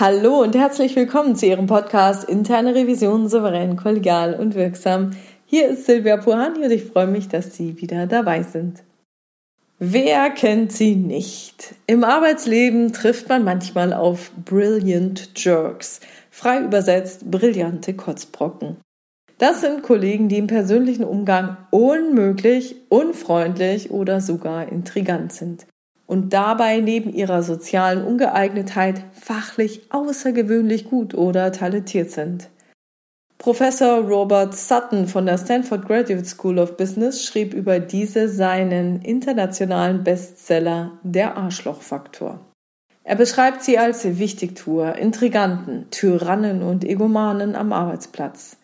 Hallo und herzlich willkommen zu Ihrem Podcast Interne Revision souverän, kollegial und wirksam. Hier ist Silvia Puhani und ich freue mich, dass Sie wieder dabei sind. Wer kennt sie nicht? Im Arbeitsleben trifft man manchmal auf Brilliant Jerks, frei übersetzt brillante Kotzbrocken. Das sind Kollegen, die im persönlichen Umgang unmöglich, unfreundlich oder sogar intrigant sind und dabei neben ihrer sozialen Ungeeignetheit fachlich außergewöhnlich gut oder talentiert sind. Professor Robert Sutton von der Stanford Graduate School of Business schrieb über diese seinen internationalen Bestseller Der Arschlochfaktor. Er beschreibt sie als Wichtigtuer, Intriganten, Tyrannen und Egomanen am Arbeitsplatz.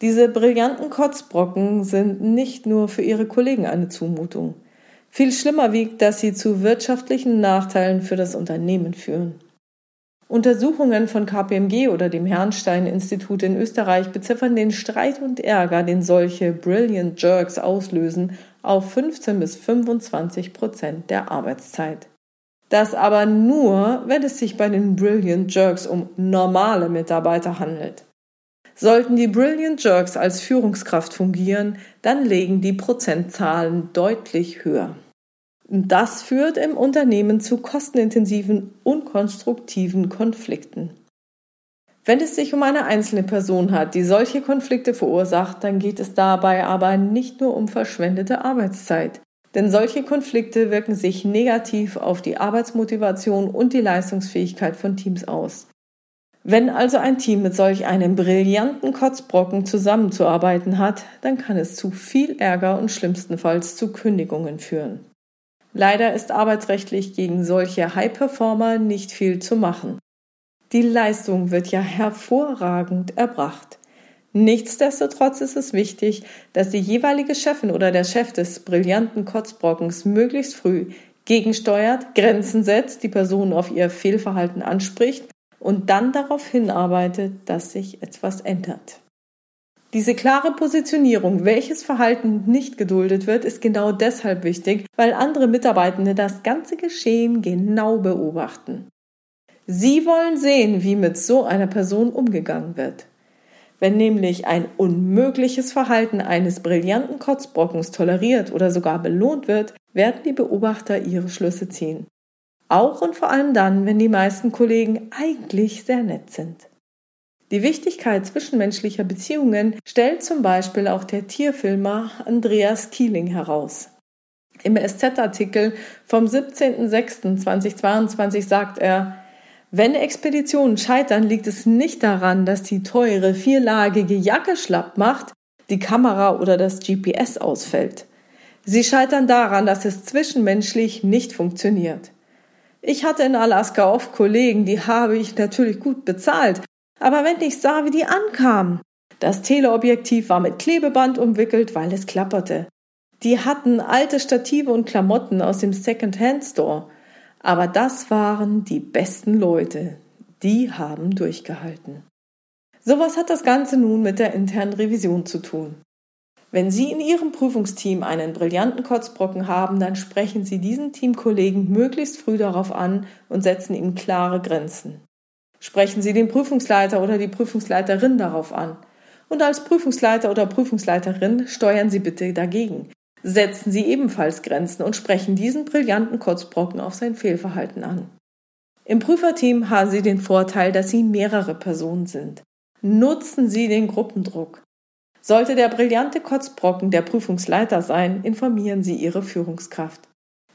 Diese brillanten Kotzbrocken sind nicht nur für ihre Kollegen eine Zumutung. Viel schlimmer wiegt, dass sie zu wirtschaftlichen Nachteilen für das Unternehmen führen. Untersuchungen von KPMG oder dem Herrnstein-Institut in Österreich beziffern den Streit und Ärger, den solche Brilliant Jerks auslösen, auf 15 bis 25 Prozent der Arbeitszeit. Das aber nur, wenn es sich bei den Brilliant Jerks um normale Mitarbeiter handelt. Sollten die Brilliant Jerks als Führungskraft fungieren, dann legen die Prozentzahlen deutlich höher. Das führt im Unternehmen zu kostenintensiven, unkonstruktiven Konflikten. Wenn es sich um eine einzelne Person hat, die solche Konflikte verursacht, dann geht es dabei aber nicht nur um verschwendete Arbeitszeit. Denn solche Konflikte wirken sich negativ auf die Arbeitsmotivation und die Leistungsfähigkeit von Teams aus. Wenn also ein Team mit solch einem brillanten Kotzbrocken zusammenzuarbeiten hat, dann kann es zu viel Ärger und schlimmstenfalls zu Kündigungen führen. Leider ist arbeitsrechtlich gegen solche High-Performer nicht viel zu machen. Die Leistung wird ja hervorragend erbracht. Nichtsdestotrotz ist es wichtig, dass die jeweilige Chefin oder der Chef des brillanten Kotzbrockens möglichst früh gegensteuert, Grenzen setzt, die Person auf ihr Fehlverhalten anspricht und dann darauf hinarbeitet, dass sich etwas ändert. Diese klare Positionierung, welches Verhalten nicht geduldet wird, ist genau deshalb wichtig, weil andere Mitarbeitende das ganze Geschehen genau beobachten. Sie wollen sehen, wie mit so einer Person umgegangen wird. Wenn nämlich ein unmögliches Verhalten eines brillanten Kotzbrockens toleriert oder sogar belohnt wird, werden die Beobachter ihre Schlüsse ziehen. Auch und vor allem dann, wenn die meisten Kollegen eigentlich sehr nett sind. Die Wichtigkeit zwischenmenschlicher Beziehungen stellt zum Beispiel auch der Tierfilmer Andreas Kieling heraus. Im SZ-Artikel vom 17.06.2022 sagt er, wenn Expeditionen scheitern, liegt es nicht daran, dass die teure vierlagige Jacke schlapp macht, die Kamera oder das GPS ausfällt. Sie scheitern daran, dass es zwischenmenschlich nicht funktioniert. Ich hatte in Alaska oft Kollegen, die habe ich natürlich gut bezahlt, aber wenn ich sah, wie die ankamen. Das Teleobjektiv war mit Klebeband umwickelt, weil es klapperte. Die hatten alte Stative und Klamotten aus dem Second-Hand-Store. Aber das waren die besten Leute. Die haben durchgehalten. Sowas hat das Ganze nun mit der internen Revision zu tun. Wenn Sie in Ihrem Prüfungsteam einen brillanten Kotzbrocken haben, dann sprechen Sie diesen Teamkollegen möglichst früh darauf an und setzen ihm klare Grenzen. Sprechen Sie den Prüfungsleiter oder die Prüfungsleiterin darauf an. Und als Prüfungsleiter oder Prüfungsleiterin steuern Sie bitte dagegen. Setzen Sie ebenfalls Grenzen und sprechen diesen brillanten Kotzbrocken auf sein Fehlverhalten an. Im Prüferteam haben Sie den Vorteil, dass Sie mehrere Personen sind. Nutzen Sie den Gruppendruck. Sollte der brillante Kotzbrocken der Prüfungsleiter sein, informieren Sie Ihre Führungskraft.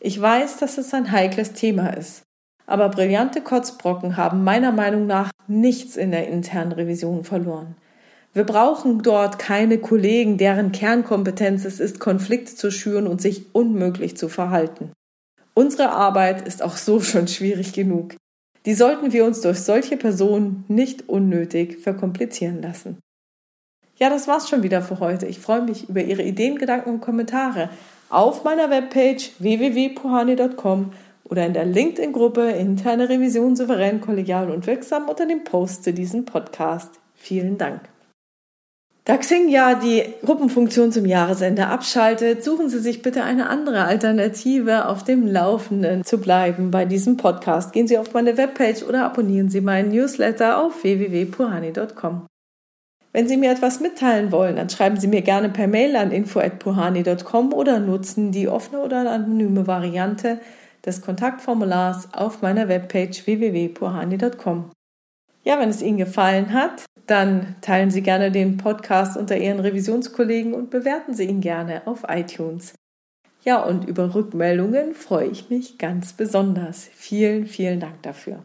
Ich weiß, dass es ein heikles Thema ist aber brillante Kotzbrocken haben meiner Meinung nach nichts in der internen Revision verloren. Wir brauchen dort keine Kollegen, deren Kernkompetenz es ist, Konflikte zu schüren und sich unmöglich zu verhalten. Unsere Arbeit ist auch so schon schwierig genug. Die sollten wir uns durch solche Personen nicht unnötig verkomplizieren lassen. Ja, das war's schon wieder für heute. Ich freue mich über Ihre Ideen, Gedanken und Kommentare auf meiner Webpage www.pohani.com oder in der LinkedIn-Gruppe Interne Revision souverän, kollegial und wirksam unter dem Post zu diesem Podcast. Vielen Dank. Da Xing ja die Gruppenfunktion zum Jahresende abschaltet, suchen Sie sich bitte eine andere Alternative, auf dem Laufenden zu bleiben bei diesem Podcast. Gehen Sie auf meine Webpage oder abonnieren Sie meinen Newsletter auf www.puhani.com. Wenn Sie mir etwas mitteilen wollen, dann schreiben Sie mir gerne per Mail an info@puhani.com oder nutzen die offene oder anonyme Variante des Kontaktformulars auf meiner Webpage www.puhani.com. Ja, wenn es Ihnen gefallen hat, dann teilen Sie gerne den Podcast unter Ihren Revisionskollegen und bewerten Sie ihn gerne auf iTunes. Ja, und über Rückmeldungen freue ich mich ganz besonders. Vielen, vielen Dank dafür.